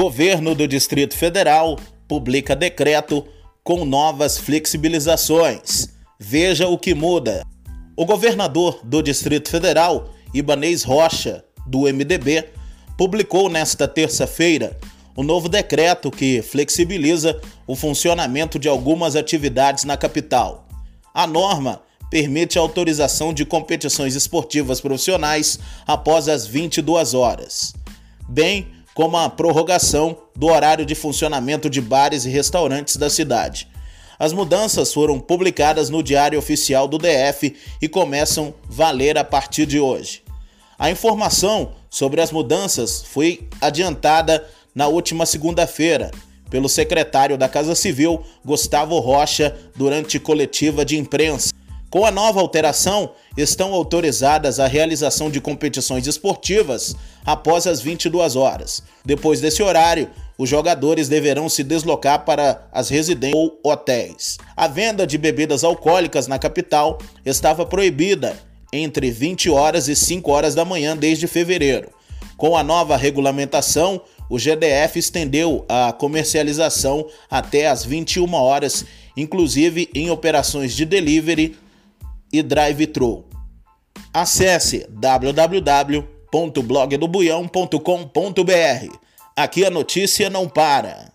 Governo do Distrito Federal publica decreto com novas flexibilizações. Veja o que muda. O governador do Distrito Federal, Ibanês Rocha, do MDB, publicou nesta terça-feira o novo decreto que flexibiliza o funcionamento de algumas atividades na capital. A norma permite a autorização de competições esportivas profissionais após as 22 horas, bem como a prorrogação do horário de funcionamento de bares e restaurantes da cidade. As mudanças foram publicadas no Diário Oficial do DF e começam a valer a partir de hoje. A informação sobre as mudanças foi adiantada na última segunda-feira pelo secretário da Casa Civil, Gustavo Rocha, durante coletiva de imprensa. Com a nova alteração, estão autorizadas a realização de competições esportivas após as 22 horas. Depois desse horário, os jogadores deverão se deslocar para as residências ou hotéis. A venda de bebidas alcoólicas na capital estava proibida entre 20 horas e 5 horas da manhã desde fevereiro. Com a nova regulamentação, o GDF estendeu a comercialização até as 21 horas, inclusive em operações de delivery e drive-thru. Acesse www.blogdobuião.com.br. Aqui a notícia não para.